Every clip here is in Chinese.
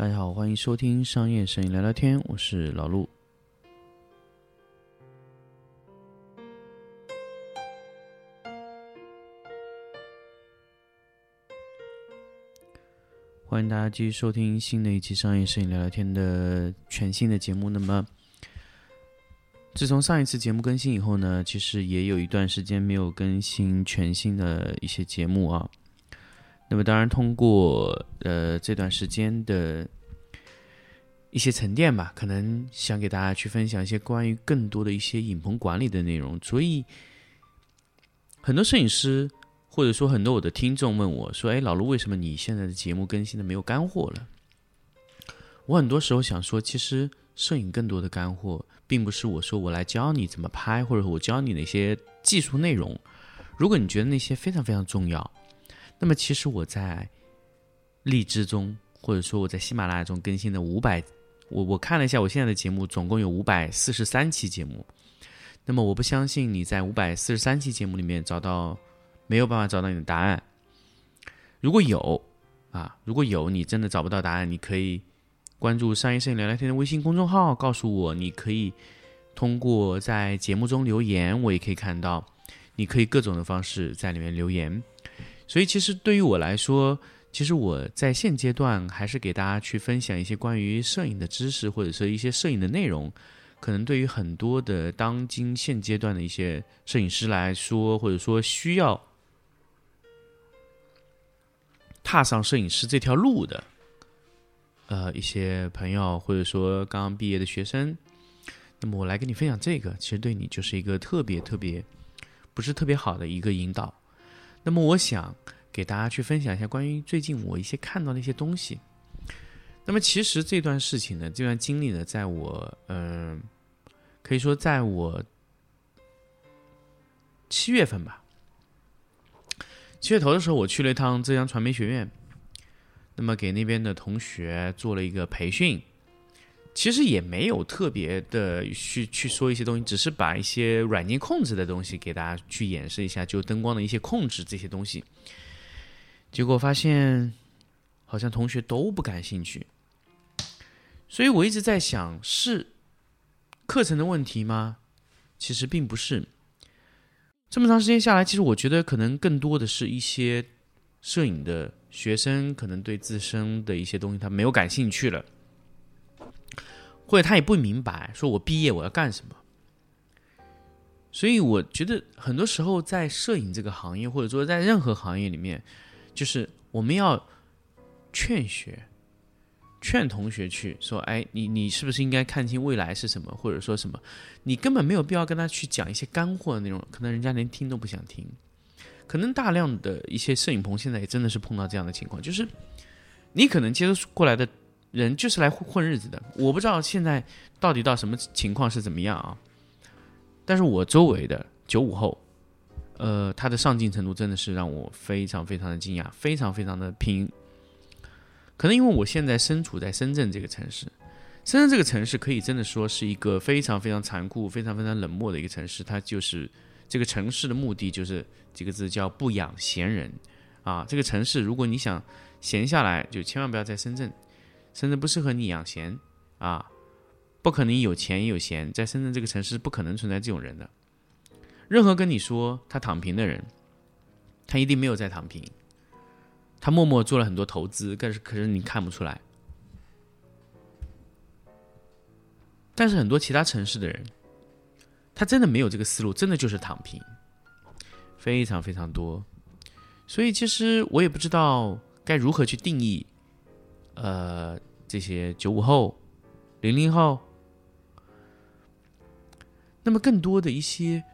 大家好，欢迎收听商业摄影聊聊天，我是老陆。欢迎大家继续收听新的一期商业摄影聊聊天的全新的节目。那么，自从上一次节目更新以后呢，其实也有一段时间没有更新全新的一些节目啊。那么，当然通过呃这段时间的一些沉淀吧，可能想给大家去分享一些关于更多的一些影棚管理的内容。所以，很多摄影师或者说很多我的听众问我说：“哎，老卢，为什么你现在的节目更新的没有干货了？”我很多时候想说，其实摄影更多的干货，并不是我说我来教你怎么拍，或者我教你哪些技术内容。如果你觉得那些非常非常重要，那么其实我在荔枝中，或者说我在喜马拉雅中更新的五百，我我看了一下我现在的节目，总共有五百四十三期节目。那么我不相信你在五百四十三期节目里面找到没有办法找到你的答案。如果有啊，如果有你真的找不到答案，你可以关注商业摄影聊聊天的微信公众号，告诉我。你可以通过在节目中留言，我也可以看到。你可以各种的方式在里面留言。所以，其实对于我来说，其实我在现阶段还是给大家去分享一些关于摄影的知识，或者说一些摄影的内容。可能对于很多的当今现阶段的一些摄影师来说，或者说需要踏上摄影师这条路的，呃，一些朋友，或者说刚刚毕业的学生，那么我来跟你分享这个，其实对你就是一个特别特别不是特别好的一个引导。那么我想给大家去分享一下关于最近我一些看到的一些东西。那么其实这段事情呢，这段经历呢，在我嗯，可以说在我七月份吧，七月头的时候，我去了一趟浙江传媒学院，那么给那边的同学做了一个培训。其实也没有特别的去去说一些东西，只是把一些软件控制的东西给大家去演示一下，就灯光的一些控制这些东西。结果发现好像同学都不感兴趣，所以我一直在想，是课程的问题吗？其实并不是。这么长时间下来，其实我觉得可能更多的是一些摄影的学生，可能对自身的一些东西他没有感兴趣了。或者他也不明白，说我毕业我要干什么。所以我觉得很多时候在摄影这个行业，或者说在任何行业里面，就是我们要劝学，劝同学去说：“哎，你你是不是应该看清未来是什么？或者说什么？你根本没有必要跟他去讲一些干货的内容，可能人家连听都不想听。可能大量的一些摄影棚现在也真的是碰到这样的情况，就是你可能接触过来的。”人就是来混日子的，我不知道现在到底到什么情况是怎么样啊？但是我周围的九五后，呃，他的上进程度真的是让我非常非常的惊讶，非常非常的拼。可能因为我现在身处在深圳这个城市，深圳这个城市可以真的说是一个非常非常残酷、非常非常冷漠的一个城市。它就是这个城市的目的就是几个字叫不养闲人啊。这个城市如果你想闲下来，就千万不要在深圳。深圳不适合你养闲，啊，不可能有钱也有闲，在深圳这个城市不可能存在这种人的。任何跟你说他躺平的人，他一定没有在躺平，他默默做了很多投资，可是可是你看不出来。但是很多其他城市的人，他真的没有这个思路，真的就是躺平，非常非常多。所以其实我也不知道该如何去定义。呃，这些九五后、零零后，那么更多的一些，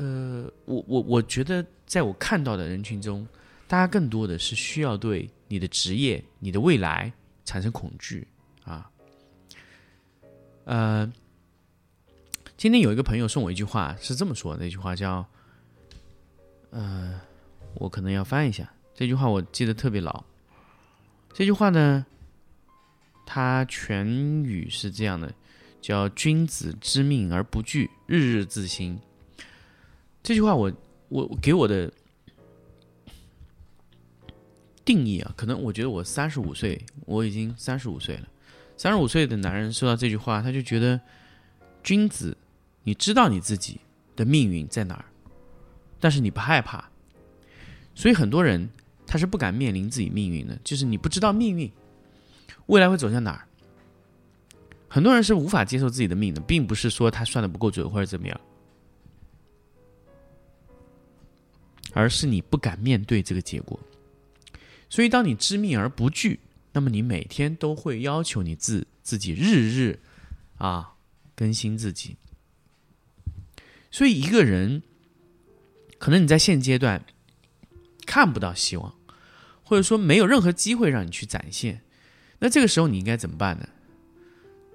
呃，我我我觉得，在我看到的人群中，大家更多的是需要对你的职业、你的未来产生恐惧啊。呃，今天有一个朋友送我一句话，是这么说的，那句话叫，呃，我可能要翻一下这句话，我记得特别牢。这句话呢？他全语是这样的，叫“君子知命而不惧，日日自新”。这句话，我我给我的定义啊，可能我觉得我三十五岁，我已经三十五岁了。三十五岁的男人说到这句话，他就觉得君子，你知道你自己的命运在哪儿，但是你不害怕。所以很多人他是不敢面临自己命运的，就是你不知道命运未来会走向哪儿。很多人是无法接受自己的命的，并不是说他算的不够准或者怎么样。而是你不敢面对这个结果，所以当你知命而不惧，那么你每天都会要求你自自己日日啊更新自己。所以一个人可能你在现阶段看不到希望，或者说没有任何机会让你去展现，那这个时候你应该怎么办呢？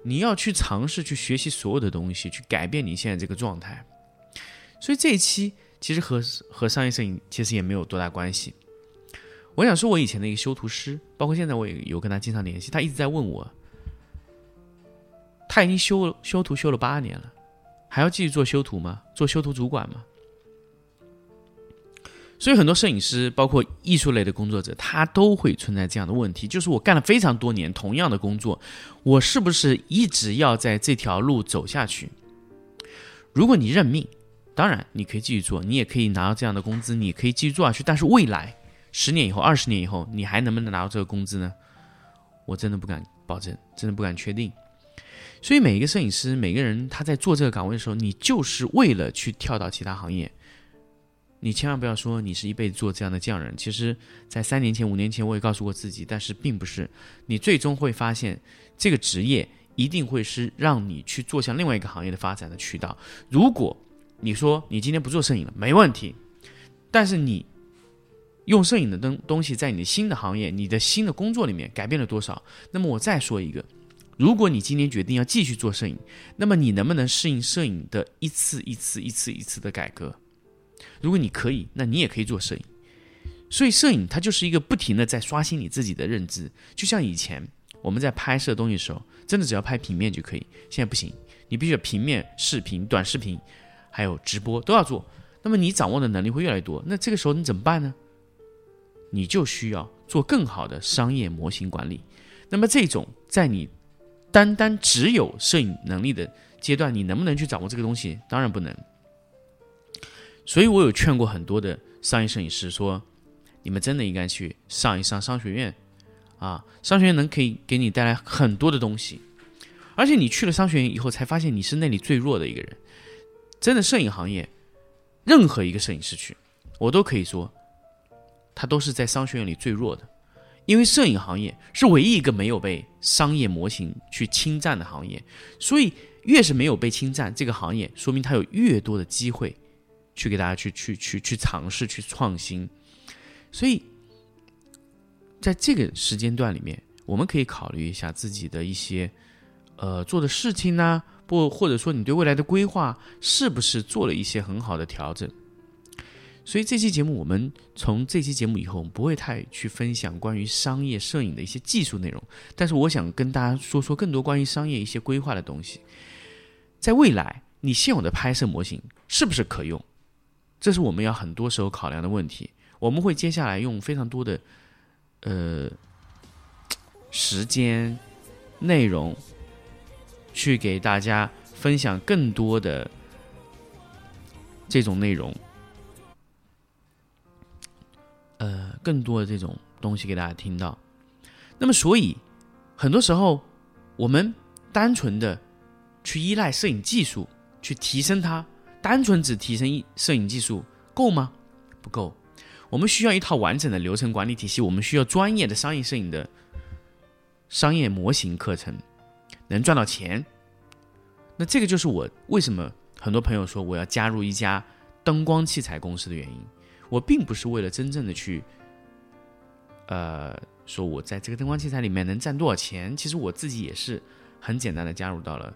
你要去尝试去学习所有的东西，去改变你现在这个状态。所以这一期。其实和和商业摄影其实也没有多大关系。我想说，我以前的一个修图师，包括现在我也有跟他经常联系，他一直在问我，他已经修修图修了八年了，还要继续做修图吗？做修图主管吗？所以很多摄影师，包括艺术类的工作者，他都会存在这样的问题：，就是我干了非常多年同样的工作，我是不是一直要在这条路走下去？如果你认命。当然，你可以继续做，你也可以拿到这样的工资，你可以继续做下去。但是未来十年以后、二十年以后，你还能不能拿到这个工资呢？我真的不敢保证，真的不敢确定。所以，每一个摄影师，每个人他在做这个岗位的时候，你就是为了去跳到其他行业。你千万不要说你是一辈子做这样的匠人。其实，在三年前、五年前，我也告诉过自己，但是并不是。你最终会发现，这个职业一定会是让你去做向另外一个行业的发展的渠道。如果你说你今天不做摄影了，没问题。但是你用摄影的东东西在你的新的行业、你的新的工作里面改变了多少？那么我再说一个，如果你今天决定要继续做摄影，那么你能不能适应摄影的一次一次一次一次的改革？如果你可以，那你也可以做摄影。所以摄影它就是一个不停的在刷新你自己的认知，就像以前我们在拍摄东西的时候，真的只要拍平面就可以，现在不行，你必须要平面、视频、短视频。还有直播都要做，那么你掌握的能力会越来越多。那这个时候你怎么办呢？你就需要做更好的商业模型管理。那么这种在你单单只有摄影能力的阶段，你能不能去掌握这个东西？当然不能。所以我有劝过很多的商业摄影师说：“你们真的应该去上一上商学院啊！商学院能可以给你带来很多的东西，而且你去了商学院以后，才发现你是那里最弱的一个人。”真的，摄影行业，任何一个摄影师去，我都可以说，他都是在商学院里最弱的，因为摄影行业是唯一一个没有被商业模型去侵占的行业，所以越是没有被侵占这个行业，说明它有越多的机会去给大家去去去去尝试去创新，所以在这个时间段里面，我们可以考虑一下自己的一些呃做的事情呢。不，或者说你对未来的规划是不是做了一些很好的调整？所以这期节目，我们从这期节目以后，我们不会太去分享关于商业摄影的一些技术内容。但是，我想跟大家说说更多关于商业一些规划的东西。在未来，你现有的拍摄模型是不是可用？这是我们要很多时候考量的问题。我们会接下来用非常多的呃时间内容。去给大家分享更多的这种内容，呃，更多的这种东西给大家听到。那么，所以很多时候我们单纯的去依赖摄影技术去提升它，单纯只提升摄影技术够吗？不够，我们需要一套完整的流程管理体系，我们需要专业的商业摄影的商业模型课程。能赚到钱，那这个就是我为什么很多朋友说我要加入一家灯光器材公司的原因。我并不是为了真正的去，呃，说我在这个灯光器材里面能赚多少钱。其实我自己也是很简单的加入到了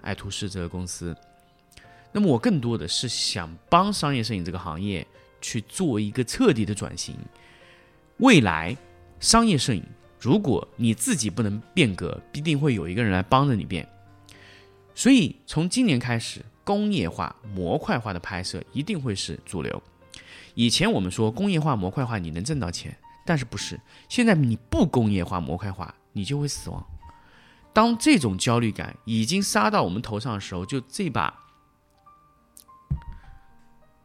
爱图仕这个公司。那么我更多的是想帮商业摄影这个行业去做一个彻底的转型。未来商业摄影。如果你自己不能变革，必定会有一个人来帮着你变。所以从今年开始，工业化、模块化的拍摄一定会是主流。以前我们说工业化、模块化，你能挣到钱，但是不是？现在你不工业化、模块化，你就会死亡。当这种焦虑感已经杀到我们头上的时候，就这把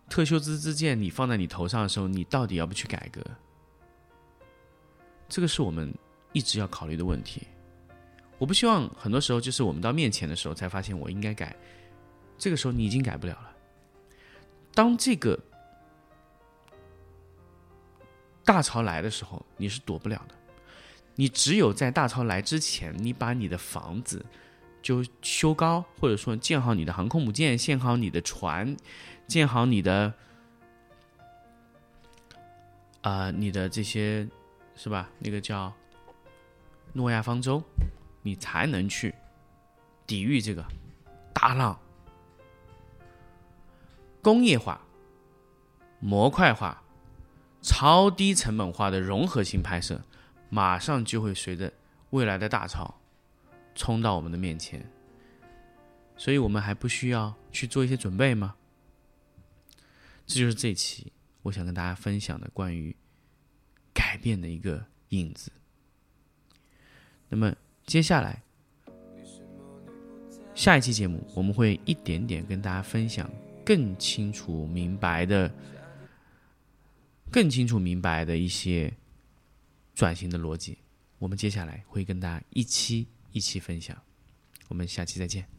特修斯之剑，你放在你头上的时候，你到底要不去改革？这个是我们一直要考虑的问题。我不希望很多时候就是我们到面前的时候才发现我应该改，这个时候你已经改不了了。当这个大潮来的时候，你是躲不了的。你只有在大潮来之前，你把你的房子就修高，或者说建好你的航空母舰，建好你的船，建好你的啊，你的这些是吧？那个叫诺亚方舟，你才能去抵御这个大浪。工业化、模块化、超低成本化的融合性拍摄。马上就会随着未来的大潮冲到我们的面前，所以我们还不需要去做一些准备吗？这就是这期我想跟大家分享的关于改变的一个影子。那么接下来下一期节目，我们会一点点跟大家分享更清楚明白的、更清楚明白的一些。转型的逻辑，我们接下来会跟大家一期一期分享。我们下期再见。